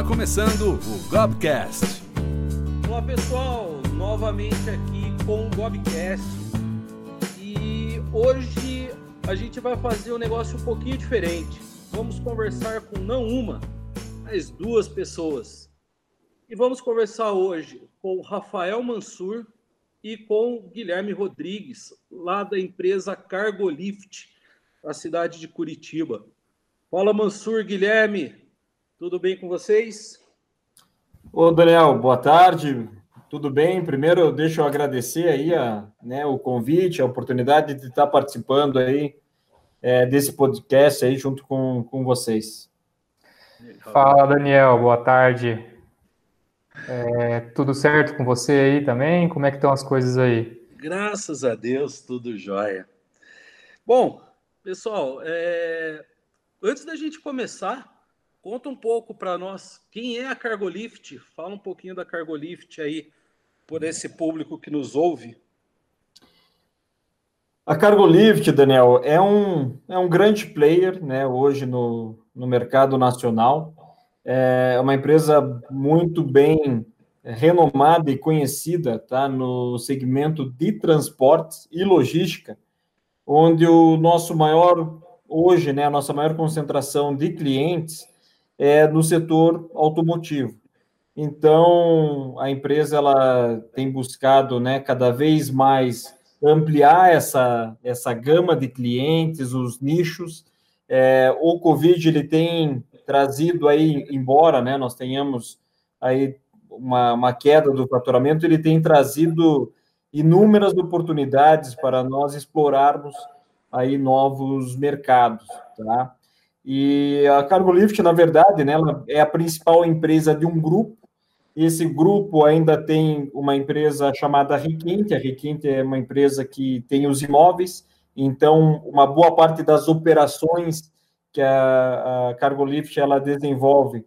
Está começando o Gobcast. Olá pessoal, novamente aqui com o Gobcast. E hoje a gente vai fazer um negócio um pouquinho diferente. Vamos conversar com não uma, mas duas pessoas. E vamos conversar hoje com o Rafael Mansur e com o Guilherme Rodrigues, lá da empresa Cargolift, da cidade de Curitiba. Fala Mansur, Guilherme, tudo bem com vocês? Ô, Daniel, boa tarde. Tudo bem? Primeiro, eu deixo eu agradecer aí a, né, o convite, a oportunidade de estar participando aí é, desse podcast aí junto com, com vocês. Fala, Daniel. Boa tarde. É, tudo certo com você aí também? Como é que estão as coisas aí? Graças a Deus, tudo jóia. Bom, pessoal, é... antes da gente começar, Conta um pouco para nós quem é a Cargolift. Fala um pouquinho da Cargolift aí por esse público que nos ouve. A Cargolift, Daniel, é um, é um grande player né, hoje no, no mercado nacional. É uma empresa muito bem renomada e conhecida tá, no segmento de transportes e logística, onde o nosso maior, hoje, né, a nossa maior concentração de clientes é, no setor automotivo. Então, a empresa ela tem buscado né, cada vez mais ampliar essa, essa gama de clientes, os nichos. É, o Covid ele tem trazido aí, embora né, nós tenhamos aí uma, uma queda do faturamento, ele tem trazido inúmeras oportunidades para nós explorarmos aí novos mercados, tá? E a Cargolift, na verdade, né, ela é a principal empresa de um grupo. Esse grupo ainda tem uma empresa chamada Requinte. A Requinte é uma empresa que tem os imóveis, então uma boa parte das operações que a, a Cargolift ela desenvolve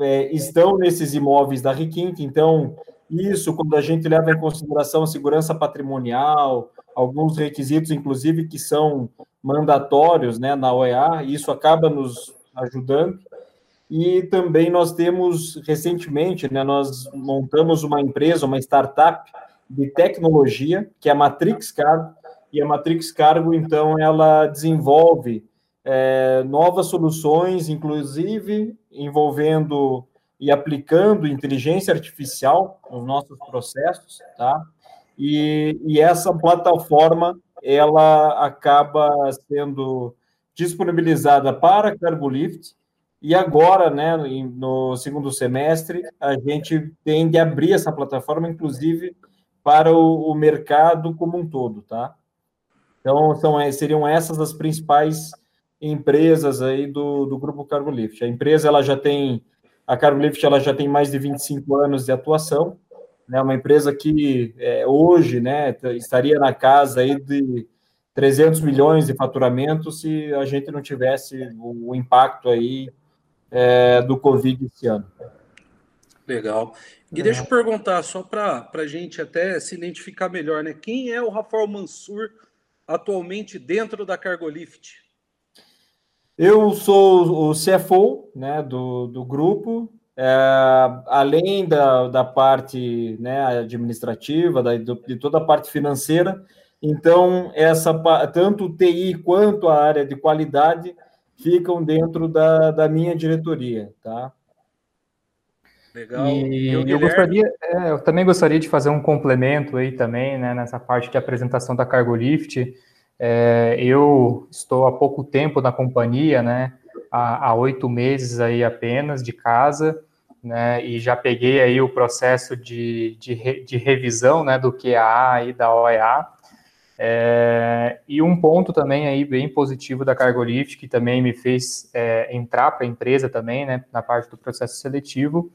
é, estão nesses imóveis da Requinte. Então, isso, quando a gente leva em consideração a segurança patrimonial, alguns requisitos, inclusive, que são mandatórios né, na OEA, e isso acaba nos ajudando. E também nós temos, recentemente, né, nós montamos uma empresa, uma startup de tecnologia, que é a Matrix Cargo, e a Matrix Cargo, então, ela desenvolve é, novas soluções, inclusive envolvendo e aplicando inteligência artificial nos nossos processos, tá? E, e essa plataforma ela acaba sendo disponibilizada para Carbolift e agora, né, no segundo semestre, a gente tem de abrir essa plataforma, inclusive, para o, o mercado como um todo, tá? Então, são, seriam essas as principais empresas aí do, do grupo Carbolift. A empresa, ela já tem, a Carbolift, ela já tem mais de 25 anos de atuação, né, uma empresa que é, hoje né, estaria na casa aí de 300 milhões de faturamento se a gente não tivesse o impacto aí é, do Covid esse ano. Legal. E deixa eu perguntar, só para a gente até se identificar melhor, né? Quem é o Rafael Mansur atualmente dentro da Cargolift? Eu sou o CFO né, do, do grupo, é, além da, da parte né, administrativa, da, de toda a parte financeira, então essa tanto o TI quanto a área de qualidade ficam dentro da, da minha diretoria, tá? Legal. E eu, eu gostaria, é, eu também gostaria de fazer um complemento aí também, né, nessa parte de apresentação da Cargolift. É, eu estou há pouco tempo na companhia, né? Há oito meses aí apenas de casa, né, e já peguei aí o processo de, de, de revisão, né, do QA e da OEA, é, e um ponto também aí bem positivo da Cargolift, que também me fez é, entrar para a empresa também, né, na parte do processo seletivo,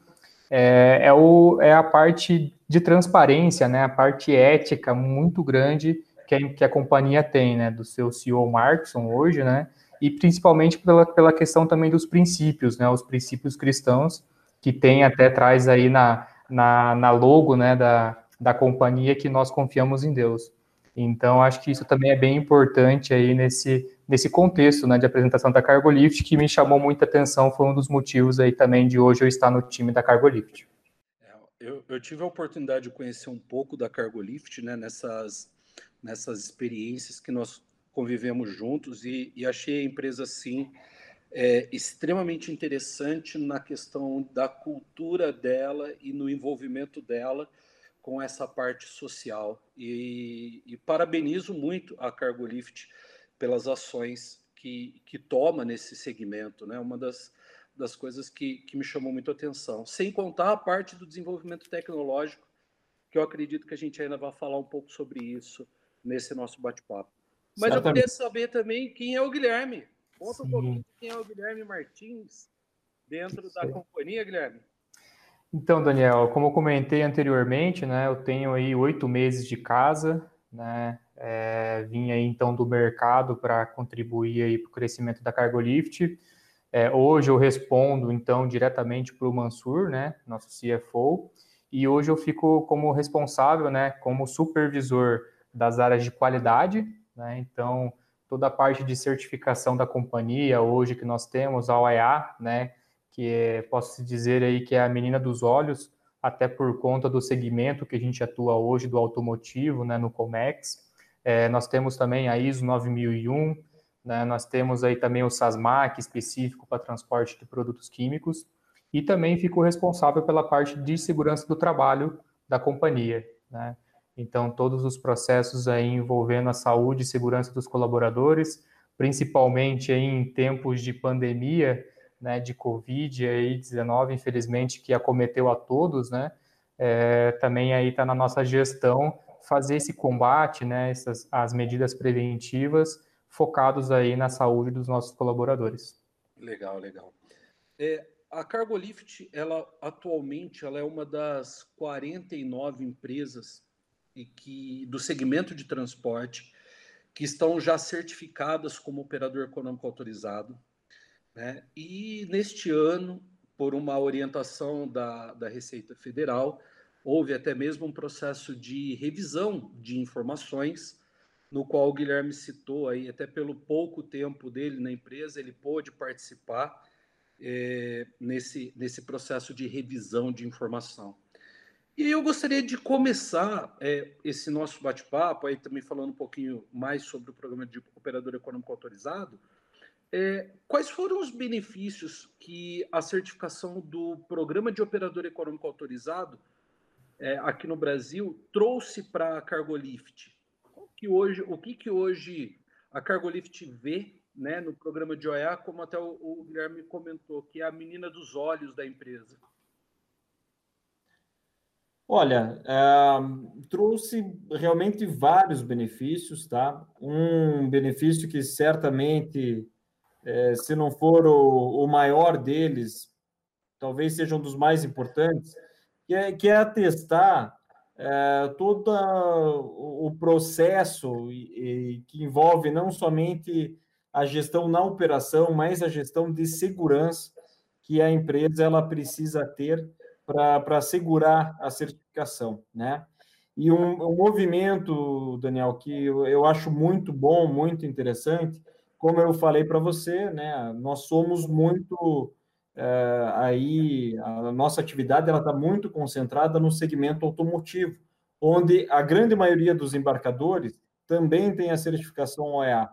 é, é, o, é a parte de transparência, né, a parte ética muito grande que a, que a companhia tem, né, do seu CEO Markson hoje, né, e principalmente pela, pela questão também dos princípios, né, os princípios cristãos, que tem até traz aí na, na, na logo, né, da, da companhia que nós confiamos em Deus. Então, acho que isso também é bem importante aí nesse, nesse contexto né, de apresentação da Cargolift, que me chamou muita atenção, foi um dos motivos aí também de hoje eu estar no time da Cargolift. É, eu, eu tive a oportunidade de conhecer um pouco da Cargolift, né, nessas, nessas experiências que nós convivemos juntos e, e achei a empresa, sim, é, extremamente interessante na questão da cultura dela e no envolvimento dela com essa parte social. E, e parabenizo muito a Cargolift pelas ações que, que toma nesse segmento. Né? Uma das, das coisas que, que me chamou muito a atenção. Sem contar a parte do desenvolvimento tecnológico, que eu acredito que a gente ainda vai falar um pouco sobre isso nesse nosso bate-papo. Mas eu queria saber também quem é o Guilherme. Conta Sim. um pouquinho quem é o Guilherme Martins dentro da companhia, Guilherme. Então, Daniel, como eu comentei anteriormente, né, eu tenho aí oito meses de casa, né, é, vim aí então do mercado para contribuir aí para o crescimento da Cargolift. É, hoje eu respondo então diretamente para o Mansur, né, nosso CFO, e hoje eu fico como responsável, né, como supervisor das áreas de qualidade, né, então toda a parte de certificação da companhia hoje que nós temos, a OEA, né, que é, posso dizer aí que é a menina dos olhos, até por conta do segmento que a gente atua hoje do automotivo, né, no Comex. É, nós temos também a ISO 9001, né, nós temos aí também o SASMAC específico para transporte de produtos químicos. E também fico responsável pela parte de segurança do trabalho da companhia, né. Então, todos os processos aí envolvendo a saúde e segurança dos colaboradores, principalmente em tempos de pandemia, né, de Covid-19, infelizmente, que acometeu a todos, né, é, também aí está na nossa gestão fazer esse combate, né, essas, as medidas preventivas focados aí na saúde dos nossos colaboradores. Legal, legal. É, a Cargolift, ela atualmente, ela é uma das 49 empresas e que do segmento de transporte que estão já certificadas como operador econômico autorizado. Né? E neste ano, por uma orientação da, da Receita Federal, houve até mesmo um processo de revisão de informações, no qual o Guilherme citou aí, até pelo pouco tempo dele na empresa, ele pôde participar é, nesse, nesse processo de revisão de informação. E eu gostaria de começar é, esse nosso bate-papo, aí também falando um pouquinho mais sobre o programa de operador econômico autorizado. É, quais foram os benefícios que a certificação do programa de operador econômico autorizado é, aqui no Brasil trouxe para a Cargolift? Que hoje, o que, que hoje a Cargolift vê né, no programa de OEA, como até o, o Guilherme comentou, que é a menina dos olhos da empresa? Olha, é, trouxe realmente vários benefícios, tá? Um benefício que certamente, é, se não for o, o, maior deles, talvez seja um dos mais importantes, que é, que é atestar é, todo o processo e, e que envolve não somente a gestão na operação, mas a gestão de segurança que a empresa ela precisa ter para assegurar a certificação, né? E um, um, movimento, Daniel, que eu, eu acho muito bom, muito interessante, como eu falei para você, né? Nós somos muito é, aí a nossa atividade ela está muito concentrada no segmento automotivo, onde a grande maioria dos embarcadores também tem a certificação OEA.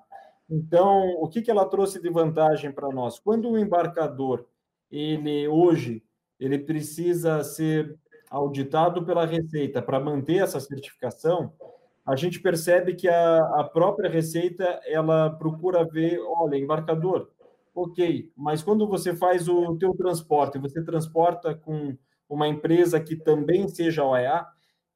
Então, o que, que ela trouxe de vantagem para nós? Quando o embarcador ele hoje ele precisa ser auditado pela Receita para manter essa certificação, a gente percebe que a, a própria Receita ela procura ver, olha, embarcador, ok, mas quando você faz o teu transporte, você transporta com uma empresa que também seja OEA,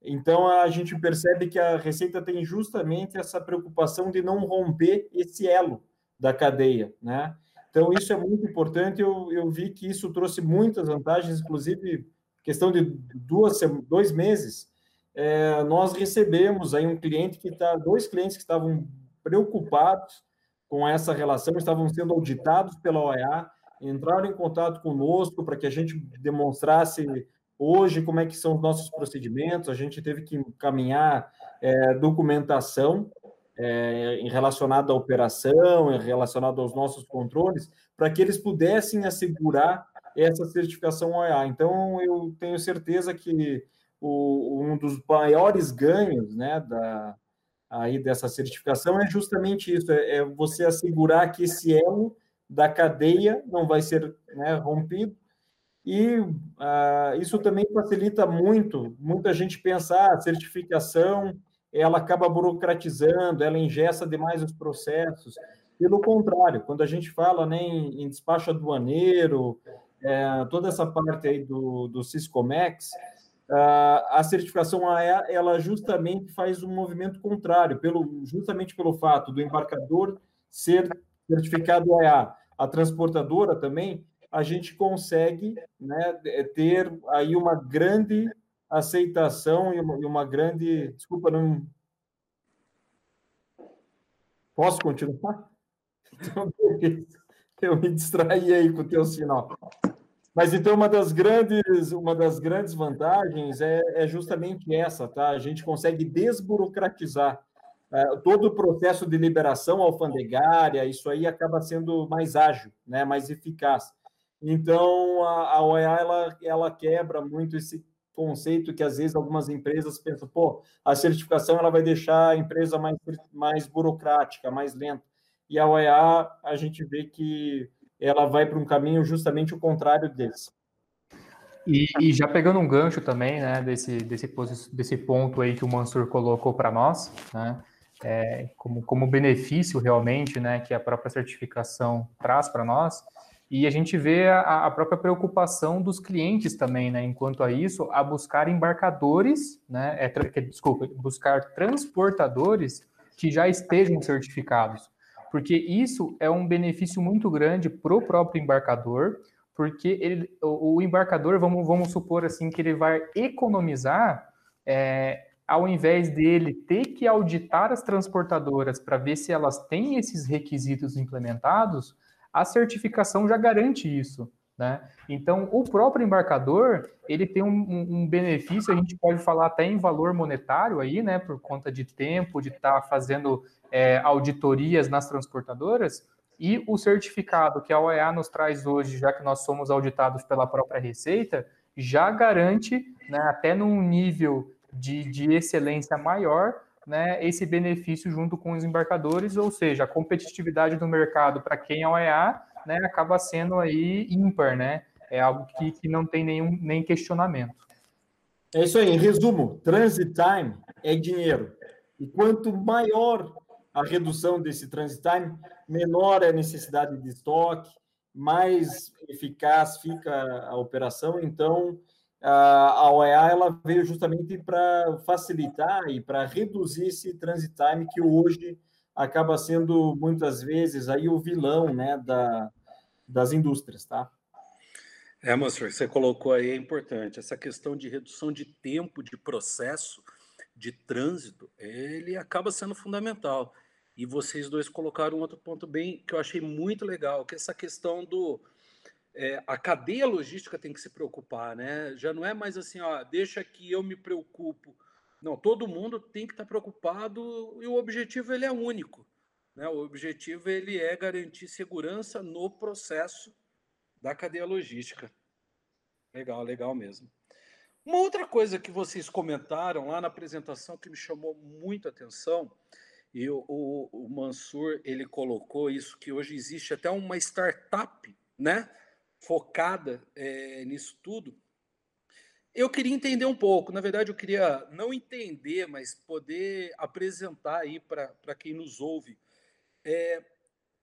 então a gente percebe que a Receita tem justamente essa preocupação de não romper esse elo da cadeia, né? Então, isso é muito importante. Eu, eu vi que isso trouxe muitas vantagens, inclusive, questão de duas, dois meses, é, nós recebemos aí um cliente que está, dois clientes que estavam preocupados com essa relação, estavam sendo auditados pela OEA, entraram em contato conosco para que a gente demonstrasse hoje como é que são os nossos procedimentos, a gente teve que encaminhar é, documentação é, em relacionada à operação, em relacionado aos nossos controles, para que eles pudessem assegurar essa certificação OEA. Então, eu tenho certeza que o, um dos maiores ganhos né, da, aí dessa certificação é justamente isso, é, é você assegurar que esse elo da cadeia não vai ser né, rompido, e uh, isso também facilita muito, muita gente pensa, ah, certificação, ela acaba burocratizando, ela ingessa demais os processos, pelo contrário, quando a gente fala né, em, em despacho aduaneiro, é, toda essa parte aí do, do Ciscomex, a certificação AEA, ela justamente faz um movimento contrário, pelo, justamente pelo fato do embarcador ser certificado AEA, a transportadora também, a gente consegue né, ter aí uma grande aceitação e uma, e uma grande. Desculpa, não. Posso continuar? Então, eu me distraí aí com o teu sinal. Mas então uma das grandes, uma das grandes vantagens é, é justamente essa, tá? A gente consegue desburocratizar é, todo o processo de liberação alfandegária, isso aí acaba sendo mais ágil, né? Mais eficaz. Então a, a OEA ela, ela quebra muito esse conceito que às vezes algumas empresas pensam, pô, a certificação ela vai deixar a empresa mais, mais burocrática, mais lenta. E a OEA a gente vê que ela vai para um caminho justamente o contrário desse. E, e, já pegando um gancho também, né, desse, desse, desse ponto aí que o Mansur colocou para nós, né, é, como, como benefício realmente, né, que a própria certificação traz para nós, e a gente vê a, a, própria preocupação dos clientes também, né, enquanto a isso, a buscar embarcadores, né, é, desculpa, buscar transportadores que já estejam certificados. Porque isso é um benefício muito grande para o próprio embarcador, porque ele, o, o, embarcador, vamos, vamos supor assim, que ele vai economizar, é, ao invés dele ter que auditar as transportadoras para ver se elas têm esses requisitos implementados, a certificação já garante isso. Né? Então, o próprio embarcador, ele tem um, um, benefício, a gente pode falar até em valor monetário aí, né, por conta de tempo, de estar tá fazendo é, auditorias nas transportadoras, e o certificado que a OEA nos traz hoje, já que nós somos auditados pela própria Receita, já garante, né, até num nível de, de excelência maior, né, esse benefício junto com os embarcadores, ou seja, a competitividade do mercado para quem é OEA né, acaba sendo aí ímpar, né? É algo que, que não tem nenhum nem questionamento. É isso aí. Em resumo, transit time é dinheiro. E quanto maior a redução desse transit time, menor é a necessidade de estoque, mais eficaz fica a operação. Então, a OEA ela veio justamente para facilitar e para reduzir esse transit time que hoje acaba sendo muitas vezes aí o vilão, né, da, das indústrias, tá? É, Mansur, você colocou aí é importante essa questão de redução de tempo de processo de trânsito, ele acaba sendo fundamental. E vocês dois colocaram um outro ponto bem que eu achei muito legal, que é essa questão do é, a cadeia logística tem que se preocupar, né? Já não é mais assim, ó, deixa que eu me preocupo não, todo mundo tem que estar preocupado e o objetivo ele é único. Né? O objetivo ele é garantir segurança no processo da cadeia logística. Legal, legal mesmo. Uma outra coisa que vocês comentaram lá na apresentação que me chamou muito a atenção, e o, o, o Mansur ele colocou isso que hoje existe até uma startup, né, focada é, nisso tudo, eu queria entender um pouco, na verdade, eu queria não entender, mas poder apresentar aí para quem nos ouve. É,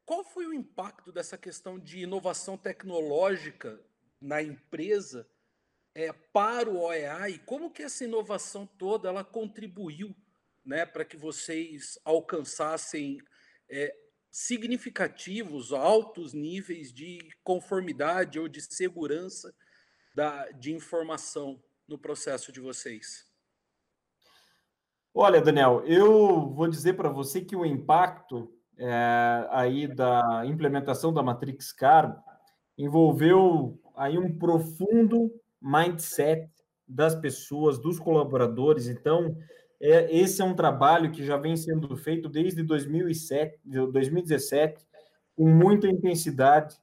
qual foi o impacto dessa questão de inovação tecnológica na empresa é, para o OEA e como que essa inovação toda ela contribuiu né, para que vocês alcançassem é, significativos, altos níveis de conformidade ou de segurança da, de informação no processo de vocês? Olha, Daniel, eu vou dizer para você que o impacto é, aí da implementação da Matrix Car envolveu aí um profundo mindset das pessoas, dos colaboradores. Então, é, esse é um trabalho que já vem sendo feito desde 2007, 2017, com muita intensidade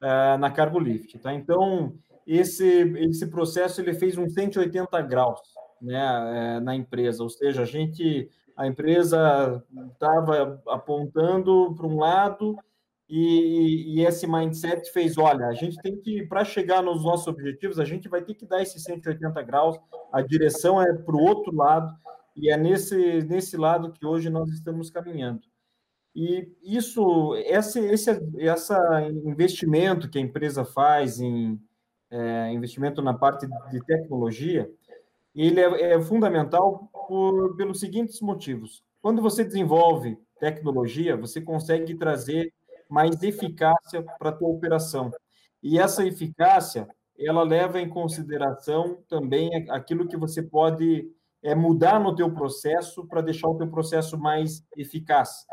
uh, na Cargolift. Tá? Então, esse, esse processo ele fez um 180 graus né, é, na empresa, ou seja, a gente, a empresa estava apontando para um lado e, e, esse mindset fez, olha, a gente tem que, para chegar nos nossos objetivos, a gente vai ter que dar esse 180 graus, a direção é para o outro lado, e é nesse, nesse lado que hoje nós estamos caminhando. E isso, esse, esse essa investimento que a empresa faz em é, investimento na parte de tecnologia, ele é, é fundamental por, pelos seguintes motivos. Quando você desenvolve tecnologia, você consegue trazer mais eficácia para a tua operação. E essa eficácia, ela leva em consideração também aquilo que você pode é, mudar no teu processo para deixar o teu processo mais eficaz.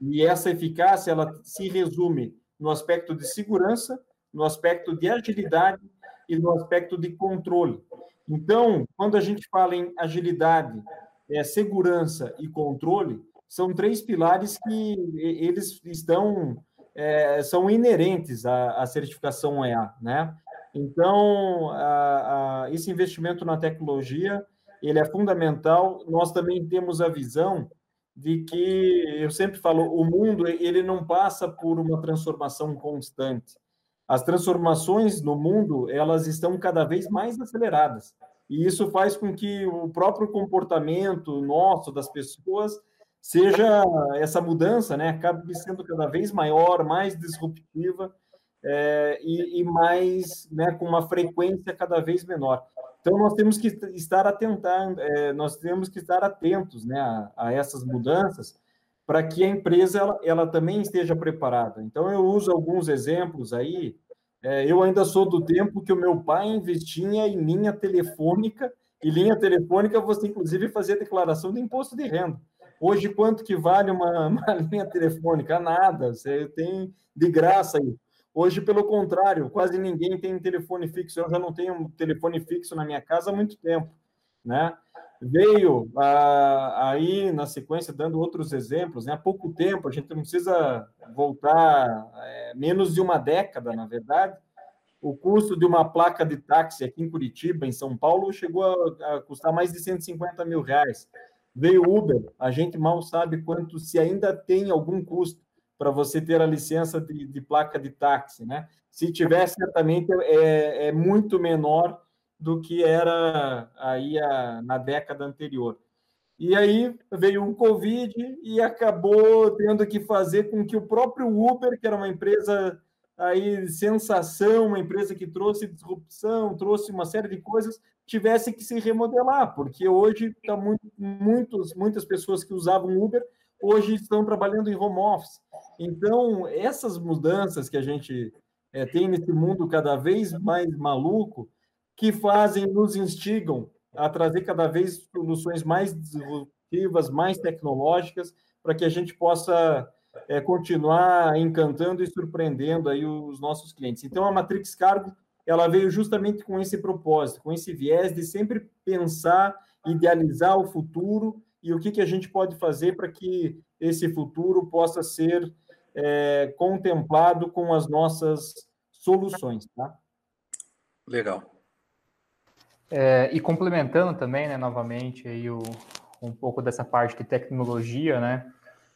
E essa eficácia, ela se resume no aspecto de segurança, no aspecto de agilidade e no aspecto de controle. Então, quando a gente fala em agilidade, é, segurança e controle, são três pilares que eles estão é, são inerentes à, à, certificação EA, né? Então, a, a, esse investimento na tecnologia, ele é fundamental. Nós também temos a visão de que, eu sempre falo, o mundo, ele não passa por uma transformação constante. As transformações no mundo, elas estão cada vez mais aceleradas. E isso faz com que o próprio comportamento nosso, das pessoas, seja essa mudança, né, acabe sendo cada vez maior, mais disruptiva é, e, e, mais, né, com uma frequência cada vez menor. Então nós temos que estar atentando, é, nós temos que estar atentos, né, a, a essas mudanças para que a empresa ela, ela, também esteja preparada. Então eu uso alguns exemplos aí. É, eu ainda sou do tempo que o meu pai investia em linha telefônica e linha telefônica você inclusive fazia declaração de imposto de renda. Hoje, quanto que vale uma, uma linha telefônica? Nada, você tem de graça aí. Hoje, pelo contrário, quase ninguém tem telefone fixo. Eu já não tenho um telefone fixo na minha casa há muito tempo, né? Veio ah, aí, na sequência, dando outros exemplos, né? há pouco tempo, a gente não precisa voltar é, menos de uma década, na verdade, o custo de uma placa de táxi aqui em Curitiba, em São Paulo, chegou a, a custar mais de 150 mil reais. Veio Uber, a gente mal sabe quanto, se ainda tem algum custo para você ter a licença de, de, placa de táxi, né? Se tiver, certamente é, é muito menor do que era aí a, na década anterior. E aí veio o Covid e acabou tendo que fazer com que o próprio Uber, que era uma empresa aí sensação, uma empresa que trouxe disrupção, trouxe uma série de coisas, tivesse que se remodelar, porque hoje tá muito, muitos, muitas pessoas que usavam Uber hoje estão trabalhando em home office. Então, essas mudanças que a gente é, tem nesse mundo cada vez mais maluco, que fazem, nos instigam a trazer cada vez soluções mais disruptivas, mais tecnológicas, para que a gente possa é, continuar encantando e surpreendendo aí os nossos clientes. Então, a Matrix Cargo, ela veio justamente com esse propósito, com esse viés de sempre pensar, idealizar o futuro e o que, que a gente pode fazer para que esse futuro possa ser é, contemplado com as nossas soluções, tá? Legal. É, e complementando também, né, novamente, aí o, um pouco dessa parte de tecnologia, né,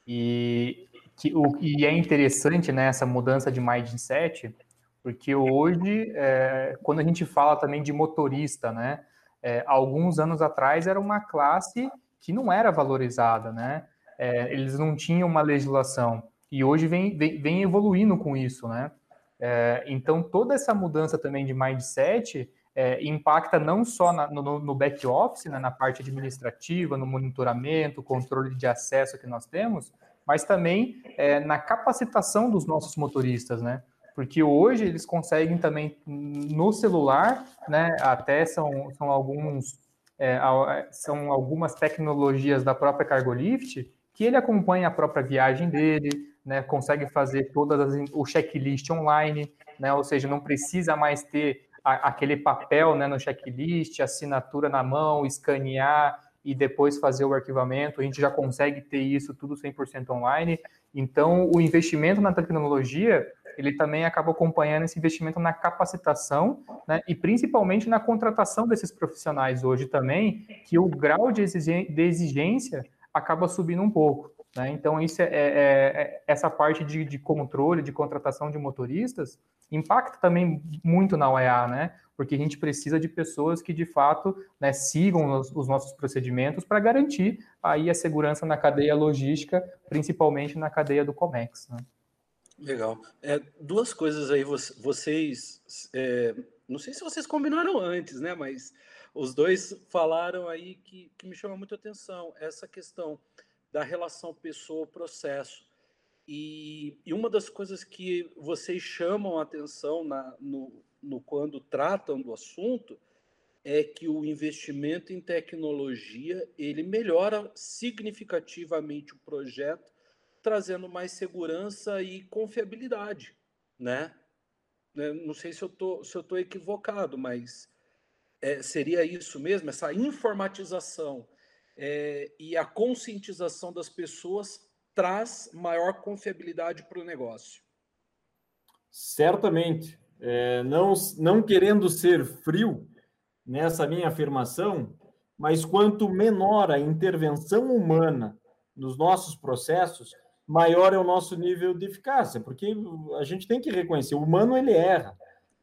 e que, o, e é interessante né, essa mudança de mindset, porque hoje, é, quando a gente fala também de motorista, né, é, alguns anos atrás era uma classe que não era valorizada, né, é, eles não tinham uma legislação, e hoje vem, vem, vem evoluindo com isso, né, é, então toda essa mudança também de mindset é, impacta não só na, no, no back office, né, na parte administrativa, no monitoramento, controle de acesso que nós temos, mas também é, na capacitação dos nossos motoristas, né? Porque hoje eles conseguem também no celular, né? Até são, são alguns é, são algumas tecnologias da própria Cargolift que ele acompanha a própria viagem dele, né? Consegue fazer todas as, o checklist online, né? Ou seja, não precisa mais ter a, aquele papel, né? No checklist, assinatura na mão, escanear e depois fazer o arquivamento, a gente já consegue ter isso tudo 100% online. Então, o investimento na tecnologia, ele também acaba acompanhando esse investimento na capacitação, né, e principalmente na contratação desses profissionais hoje também, que o grau de exigência acaba subindo um pouco. Né? Então, isso é, é, é essa parte de, de, controle, de contratação de motoristas, impacta também muito na OEA, né? Porque a gente precisa de pessoas que, de fato, né, sigam os, os nossos procedimentos para garantir aí a segurança na cadeia logística, principalmente na cadeia do COMEX. Né? Legal. É, duas coisas aí, vocês. É, não sei se vocês combinaram antes, né? Mas os dois falaram aí que, que me chama muito atenção essa questão da relação pessoa-processo. E, e, uma das coisas que vocês chamam a atenção na, no, no, quando tratam do assunto é que o investimento em tecnologia ele melhora significativamente o projeto, trazendo mais segurança e confiabilidade, né? né não sei se eu tô, se eu tô equivocado, mas é, seria isso mesmo, essa informatização é, e a conscientização das pessoas traz maior confiabilidade para o negócio. Certamente. É, não, não querendo ser frio nessa minha afirmação, mas quanto menor a intervenção humana nos nossos processos, maior é o nosso nível de eficácia, porque a gente tem que reconhecer, o humano ele erra,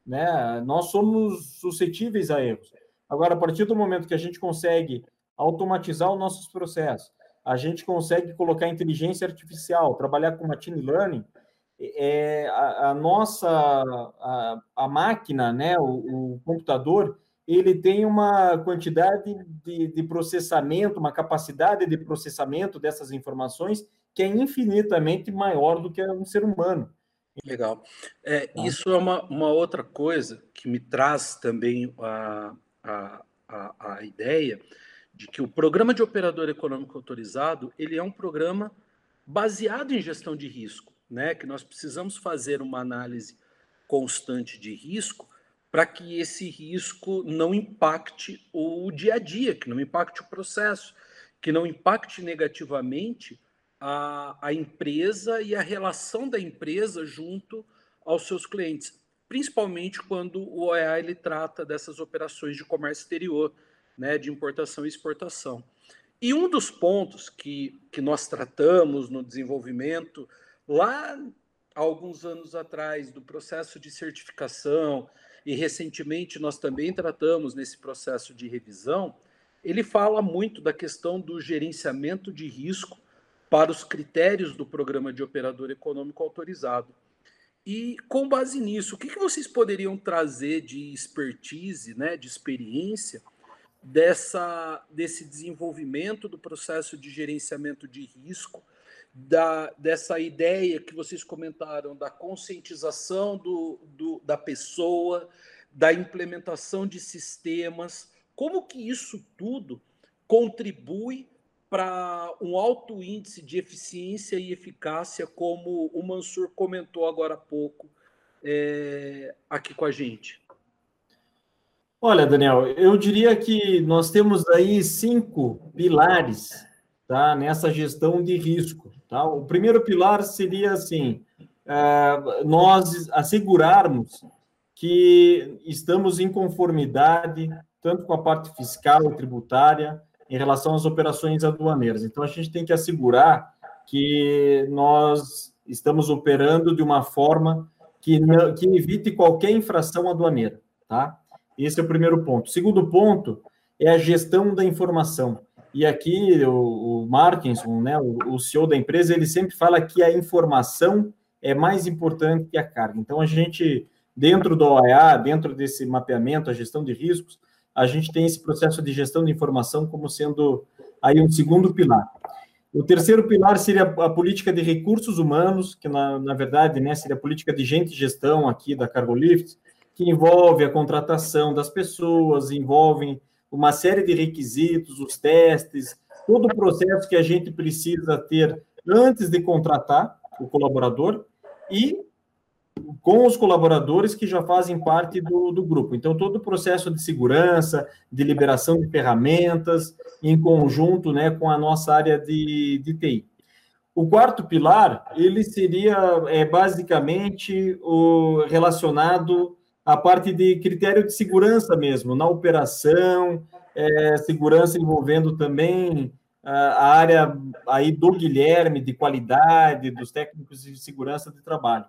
né? Nós somos suscetíveis a erros. Agora, a partir do momento que a gente consegue automatizar os nossos processos. A gente consegue colocar inteligência artificial, trabalhar com machine learning. É, a, a nossa a, a, máquina, né, o, o, computador, ele tem uma quantidade de, de processamento, uma capacidade de processamento dessas informações que é infinitamente maior do que um ser humano. Legal. É, tá. Isso é uma, uma outra coisa que me traz também a, a, a, a ideia de que o programa de operador econômico autorizado ele é um programa baseado em gestão de risco, né? Que nós precisamos fazer uma análise constante de risco para que esse risco não impacte o dia a dia, que não impacte o processo, que não impacte negativamente a, a empresa e a relação da empresa junto aos seus clientes, principalmente quando o OEA ele trata dessas operações de comércio exterior, né, de importação e exportação. E um dos pontos que, que nós tratamos no desenvolvimento, lá alguns anos atrás, do processo de certificação, e recentemente nós também tratamos nesse processo de revisão, ele fala muito da questão do gerenciamento de risco para os critérios do programa de operador econômico autorizado. E com base nisso, o que, vocês poderiam trazer de expertise, né, de experiência, dessa, desse desenvolvimento do processo de gerenciamento de risco, da, dessa ideia que vocês comentaram da conscientização do, do, da pessoa, da implementação de sistemas, como que isso tudo contribui para um alto índice de eficiência e eficácia, como o Mansur comentou agora há pouco é, aqui com a gente? Olha, Daniel, eu diria que nós temos aí cinco pilares tá, nessa gestão de risco. Tá? O primeiro pilar seria assim: é, nós assegurarmos que estamos em conformidade tanto com a parte fiscal e tributária em relação às operações aduaneiras. Então, a gente tem que assegurar que nós estamos operando de uma forma que, não, que evite qualquer infração aduaneira, tá? Esse é o primeiro ponto. O segundo ponto é a gestão da informação. E aqui o, o Markinson, né, o, o CEO da empresa, ele sempre fala que a informação é mais importante que a carga. Então, a gente, dentro do OEA, dentro desse mapeamento, a gestão de riscos, a gente tem esse processo de gestão de informação como sendo aí um segundo pilar. O terceiro pilar seria a política de recursos humanos, que na, na verdade né, seria a política de gente gestão aqui da Cargolift, que envolve a contratação das pessoas, envolve uma série de requisitos, os testes, todo o processo que a gente precisa ter antes de contratar o colaborador e com os colaboradores que já fazem parte do, do grupo. Então, todo o processo de segurança, de liberação de ferramentas, em conjunto né, com a nossa área de, de TI. O quarto pilar, ele seria é, basicamente o relacionado à parte de critério de segurança mesmo, na operação, é, segurança envolvendo também a área aí do Guilherme, de qualidade, dos técnicos de segurança de trabalho.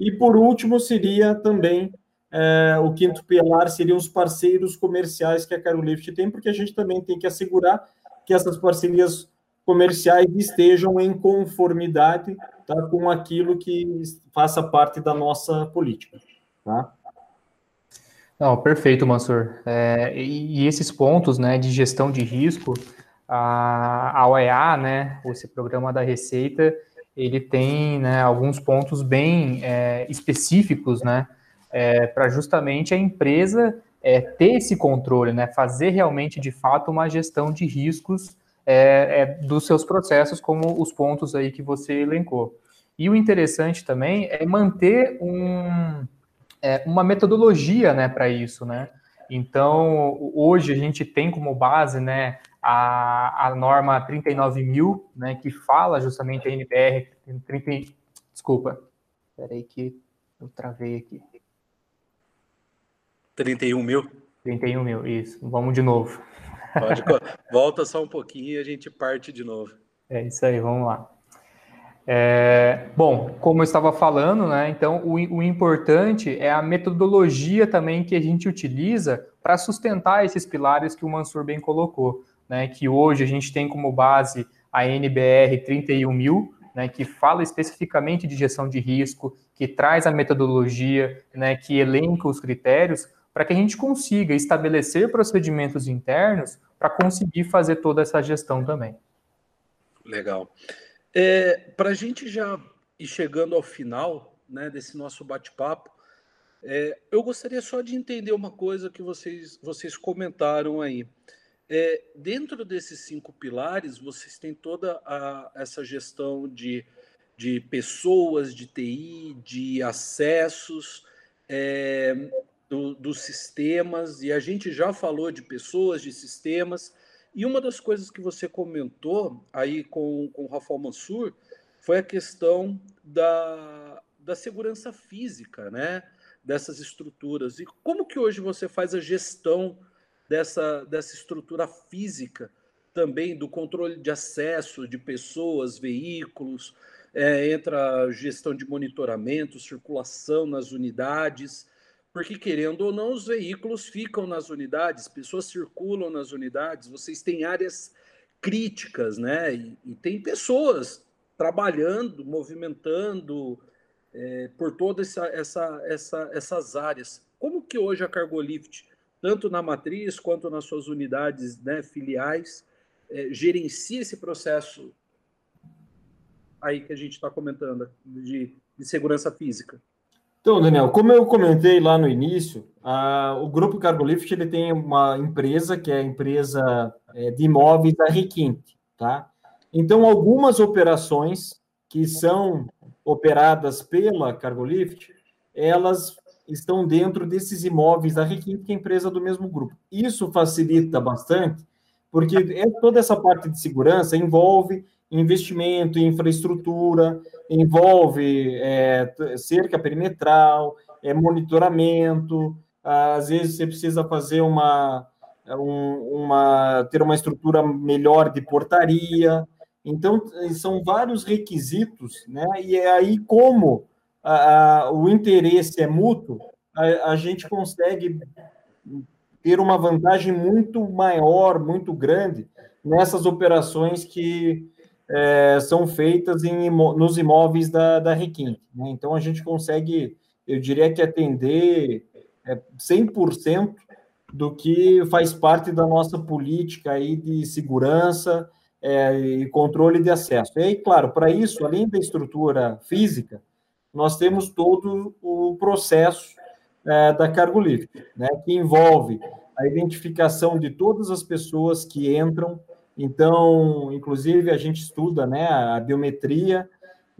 E por último, seria também é, o quinto pilar seriam os parceiros comerciais que a Carolift tem, porque a gente também tem que assegurar que essas parcerias comerciais estejam em conformidade tá, com aquilo que faça parte da nossa política. Tá? Não, perfeito, Mansur. É, e, esses pontos né, de gestão de risco, a, a OEA, né, esse programa da Receita, ele tem né, alguns pontos bem é, específicos, né, é, para justamente a empresa é, ter esse controle, né, fazer realmente de fato uma gestão de riscos é, é, dos seus processos, como os pontos aí que você elencou. E o interessante também é manter um, é, uma metodologia, né, para isso, né. Então, hoje a gente tem como base, né, a, a norma 39 mil, né, que fala justamente a NBR 30, desculpa, peraí que eu travei aqui. 31 mil? 31 mil, isso. Vamos de novo. Pode, volta só um pouquinho e a gente parte de novo. É isso aí, vamos lá. É, bom, como eu estava falando, né? Então, o, o importante é a metodologia também que a gente utiliza para sustentar esses pilares que o Mansur bem colocou né, que hoje a gente tem como base a NBR 31000, né, que fala especificamente de gestão de risco, que traz a metodologia, né, que elenca os critérios, para que a gente consiga estabelecer procedimentos internos para conseguir fazer toda essa gestão também. Legal. É, para a gente já ir chegando ao final né, desse nosso bate-papo, é, eu gostaria só de entender uma coisa que vocês, vocês comentaram aí. É, dentro desses cinco pilares, vocês têm toda a, essa gestão de, de pessoas, de TI, de acessos, é, do, dos sistemas, e a gente já falou de pessoas, de sistemas, e uma das coisas que você comentou aí com, com o Rafael Mansur foi a questão da, da segurança física, né? Dessas estruturas. E como que hoje você faz a gestão dessa, dessa estrutura física também do controle de acesso de pessoas, veículos, é, entra a gestão de monitoramento, circulação nas unidades, porque querendo ou não, os veículos ficam nas unidades, pessoas circulam nas unidades, vocês têm áreas críticas, né? E, e tem pessoas trabalhando, movimentando é, por todas essa, essa, essa, essas áreas. Como que hoje a Cargolift tanto na matriz quanto nas suas unidades né, filiais, é, gerencia esse processo aí que a gente está comentando de, de, segurança física? Então, Daniel, como eu comentei lá no início, a, o Grupo Cargolift ele tem uma empresa que é a empresa é, de imóveis da Requinte, tá? Então, algumas operações que são operadas pela Cargolift, elas estão dentro desses imóveis da Requinte, que é empresa do mesmo grupo. Isso facilita bastante, porque é toda essa parte de segurança envolve investimento em infraestrutura, envolve é, cerca perimetral, é, monitoramento, às vezes você precisa fazer uma, um, uma ter uma estrutura melhor de portaria. Então, são vários requisitos, né? E é aí como a, o interesse é mútuo, a, a gente consegue ter uma vantagem muito maior, muito grande nessas operações que é, são feitas em, nos imóveis da, da Requinte. Né? Então, a gente consegue, eu diria que atender é, 100% do que faz parte da nossa política aí de segurança é, e controle de acesso. E aí, claro, para isso, além da estrutura física, nós temos todo o processo é, da cargo livre, né, que envolve a identificação de todas as pessoas que entram. Então, inclusive, a gente estuda né, a biometria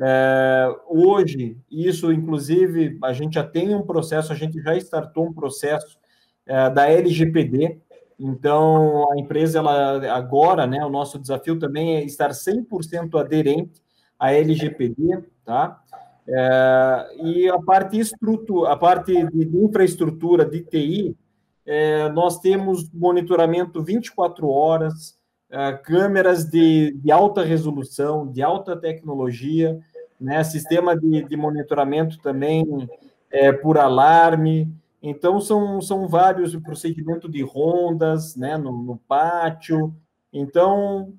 É, hoje, isso, inclusive, a gente já tem um processo, a gente já startou um processo é, da LGPD, então a empresa, ela agora, né, o nosso desafio também é estar 100% aderente à LGPD, tá? É, e a parte estrutura, a parte de, infraestrutura de TI, é, nós temos monitoramento 24 horas, é, câmeras de, de, alta resolução, de alta tecnologia, né, sistema de, de monitoramento também é, por alarme. Então, são, são vários procedimentos de rondas né, no, no pátio. Então,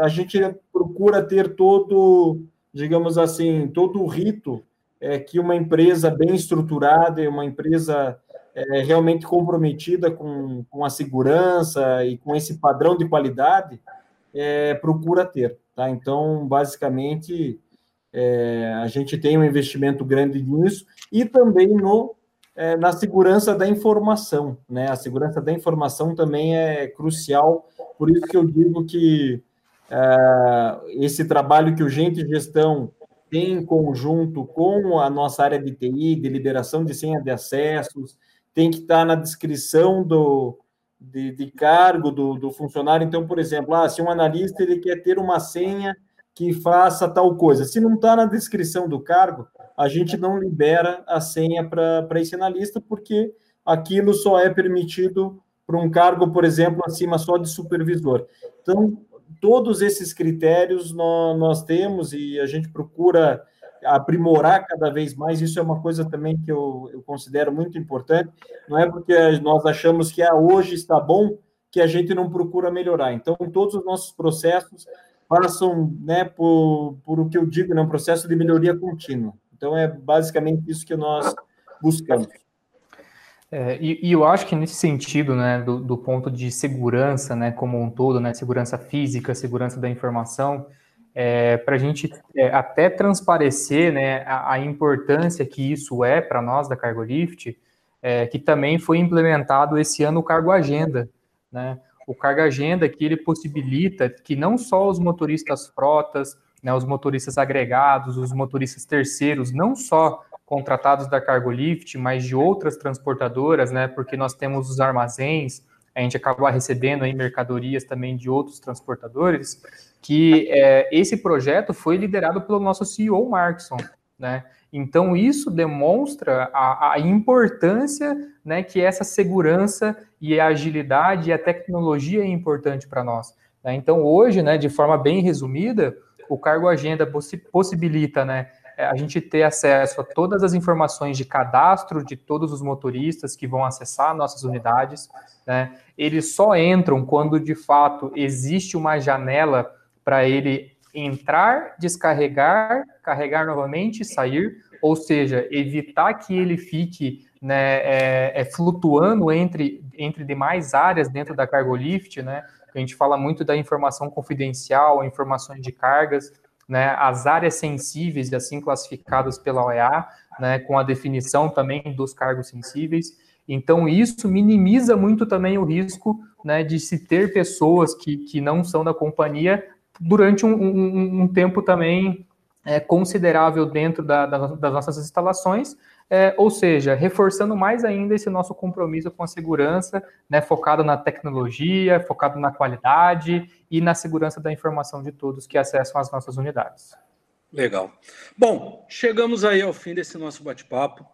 a gente procura ter todo, digamos assim, todo o rito é, que uma empresa bem estruturada e uma empresa é, realmente comprometida com, com a segurança e com esse padrão de qualidade é, procura ter. Tá? Então, basicamente, é, a gente tem um investimento grande nisso e também no, é, na segurança da informação. Né? A segurança da informação também é crucial, por isso que eu digo que é, esse trabalho que o Gente Gestão tem em conjunto com a nossa área de TI, de liberação de senha de acessos, tem que estar na descrição do, de, de cargo do, do, funcionário. Então, por exemplo, ah, se um analista ele quer ter uma senha que faça tal coisa, se não está na descrição do cargo, a gente não libera a senha para esse analista, porque aquilo só é permitido para um cargo, por exemplo, acima só de supervisor. Então, todos esses critérios nós, nós temos e a gente procura aprimorar cada vez mais, isso é uma coisa também que eu, eu considero muito importante. Não é porque nós achamos que ah, hoje está bom que a gente não procura melhorar. Então, todos os nossos processos passam né, por, por o que eu digo, né, um processo de melhoria contínua. Então, é basicamente isso que nós buscamos. É, e, e, eu acho que nesse sentido, né, do, do, ponto de segurança, né, como um todo, né, segurança física, segurança da informação, é, para a gente é, até transparecer né, a, a, importância que isso é para nós da Cargolift, é, que também foi implementado esse ano o Cargo Agenda. Né? O Cargo Agenda que ele possibilita que não só os motoristas frotas, né, os motoristas agregados, os motoristas terceiros, não só contratados da Cargolift, mas de outras transportadoras, né, porque nós temos os armazéns, a gente acaba recebendo aí mercadorias também de outros transportadores, que é, esse projeto foi liderado pelo nosso CEO Markson, né? Então isso demonstra a, a, importância, né, que essa segurança e a agilidade e a tecnologia é importante para nós. Né? Então hoje, né, de forma bem resumida, o cargo agenda possibilita, né, a gente ter acesso a todas as informações de cadastro de todos os motoristas que vão acessar nossas unidades. Né? Eles só entram quando de fato existe uma janela para ele entrar, descarregar, carregar novamente e sair, ou seja, evitar que ele fique né, é, é, flutuando entre, entre demais áreas dentro da Cargolift, né? A gente fala muito da informação confidencial, informações de cargas, né, as áreas sensíveis, assim classificadas pela OEA, né, com a definição também dos cargos sensíveis. Então, isso minimiza muito também o risco né, de se ter pessoas que, que não são da companhia durante um, um, um tempo também é, considerável dentro da, da, das nossas instalações, é, ou seja, reforçando mais ainda esse nosso compromisso com a segurança, né, focado na tecnologia, focado na qualidade e na segurança da informação de todos que acessam as nossas unidades. Legal. Bom, chegamos aí ao fim desse nosso bate-papo.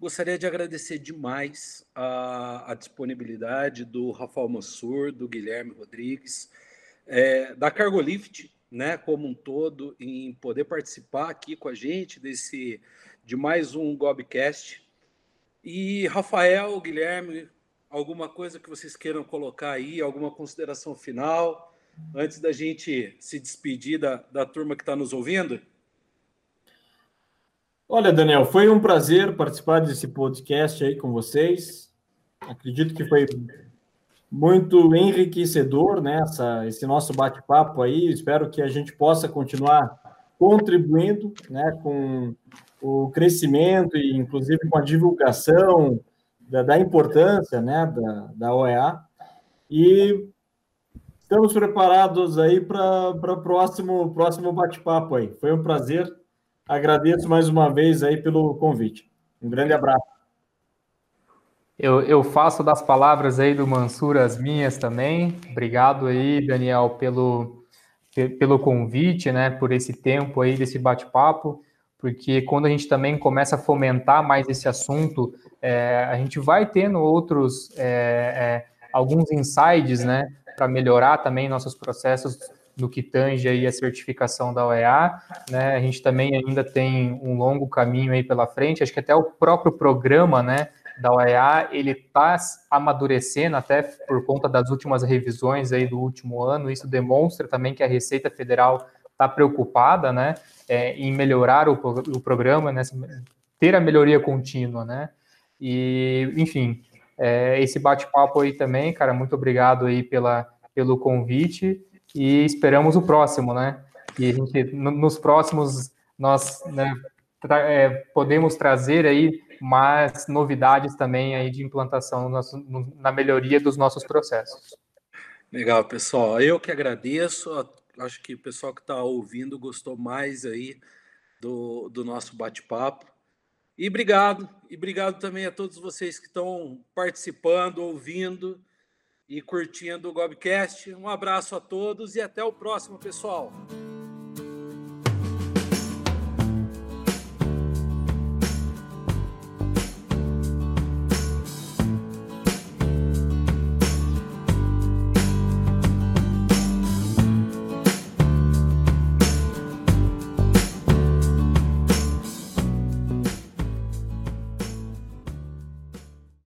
Gostaria de agradecer demais a, a, disponibilidade do Rafael Mansur, do Guilherme Rodrigues, é, da Cargolift, né, como um todo, em poder participar aqui com a gente desse de mais um Gobcast. E Rafael, Guilherme, alguma coisa que vocês queiram colocar aí, alguma consideração final, antes da gente se despedir da, da turma que está nos ouvindo? Olha, Daniel, foi um prazer participar desse podcast aí com vocês. Acredito que foi muito enriquecedor, né, essa, esse nosso bate-papo aí. Espero que a gente possa continuar contribuindo, né, com o crescimento e, inclusive, com a divulgação da, da importância né, da, da OEA. E estamos preparados aí para o próximo, próximo bate-papo aí. Foi um prazer agradeço mais uma vez aí pelo convite. Um grande abraço. Eu, eu faço das palavras aí do Mansur as minhas também. Obrigado aí, Daniel, pelo, pelo convite, né, por esse tempo aí desse bate-papo, porque quando a gente também começa a fomentar mais esse assunto, é, a gente vai tendo outros, é, é, alguns insights, né, para melhorar também nossos processos no que tange aí a certificação da OEA, né? A gente também ainda tem um longo caminho aí pela frente. Acho que até o próprio programa, né, da OEA, ele está amadurecendo até por conta das últimas revisões aí do último ano. Isso demonstra também que a Receita Federal está preocupada, né, é, em melhorar o, o programa, né, ter a melhoria contínua, né. E, enfim, é, esse bate-papo aí também, cara, muito obrigado aí pela, pelo convite e esperamos o próximo, né? E a gente, nos próximos, nós né, tra é, podemos trazer aí mais novidades também aí de implantação no, na melhoria dos nossos processos. Legal, pessoal. Eu que agradeço. Acho que o pessoal que está ouvindo gostou mais aí do, do nosso bate-papo. E obrigado, e obrigado também a todos vocês que estão participando, ouvindo e curtindo o Gobcast. Um abraço a todos e até o próximo, pessoal.